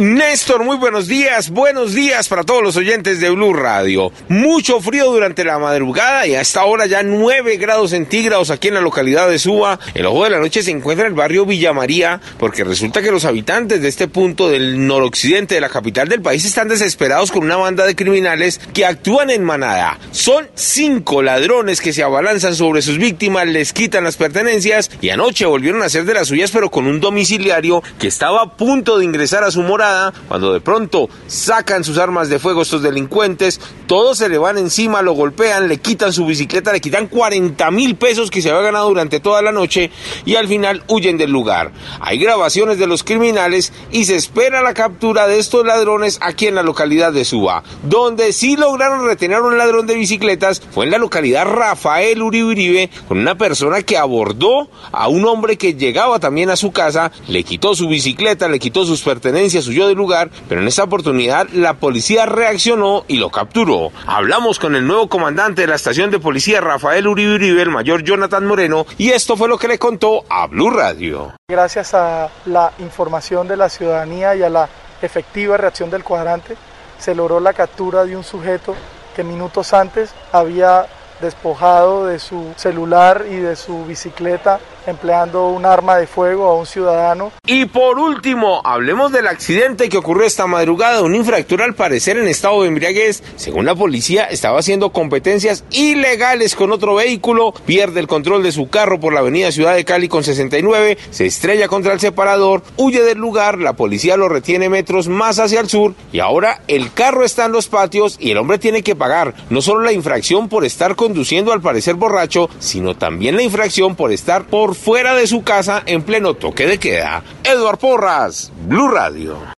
Néstor, muy buenos días, buenos días para todos los oyentes de Blue Radio. Mucho frío durante la madrugada y hasta ahora ya 9 grados centígrados aquí en la localidad de Suba. El ojo de la noche se encuentra en el barrio Villa María porque resulta que los habitantes de este punto del noroccidente de la capital del país están desesperados con una banda de criminales que actúan en manada. Son cinco ladrones que se abalanzan sobre sus víctimas, les quitan las pertenencias y anoche volvieron a hacer de las suyas pero con un domiciliario que estaba a punto de ingresar a su morada cuando de pronto sacan sus armas de fuego estos delincuentes, todos se le van encima, lo golpean, le quitan su bicicleta, le quitan 40 mil pesos que se había ganado durante toda la noche y al final huyen del lugar. Hay grabaciones de los criminales y se espera la captura de estos ladrones aquí en la localidad de Suba. Donde sí lograron retener a un ladrón de bicicletas fue en la localidad Rafael Uribe con una persona que abordó a un hombre que llegaba también a su casa, le quitó su bicicleta, le quitó sus pertenencias, huyó del lugar, pero en esta oportunidad la policía reaccionó y lo capturó. Hablamos con el nuevo comandante de la estación de policía Rafael Uribe Uribe, el mayor Jonathan Moreno, y esto fue lo que le contó a Blue Radio. Gracias a la información de la ciudadanía y a la efectiva reacción del cuadrante, se logró la captura de un sujeto que minutos antes había despojado de su celular y de su bicicleta empleando un arma de fuego a un ciudadano. Y por último, hablemos del accidente que ocurrió esta madrugada. Un infractor al parecer en estado de embriaguez, según la policía, estaba haciendo competencias ilegales con otro vehículo, pierde el control de su carro por la avenida Ciudad de Cali con 69, se estrella contra el separador, huye del lugar, la policía lo retiene metros más hacia el sur. Y ahora el carro está en los patios y el hombre tiene que pagar no solo la infracción por estar conduciendo al parecer borracho, sino también la infracción por estar por fuera de su casa en pleno toque de queda. Eduard Porras, Blue Radio.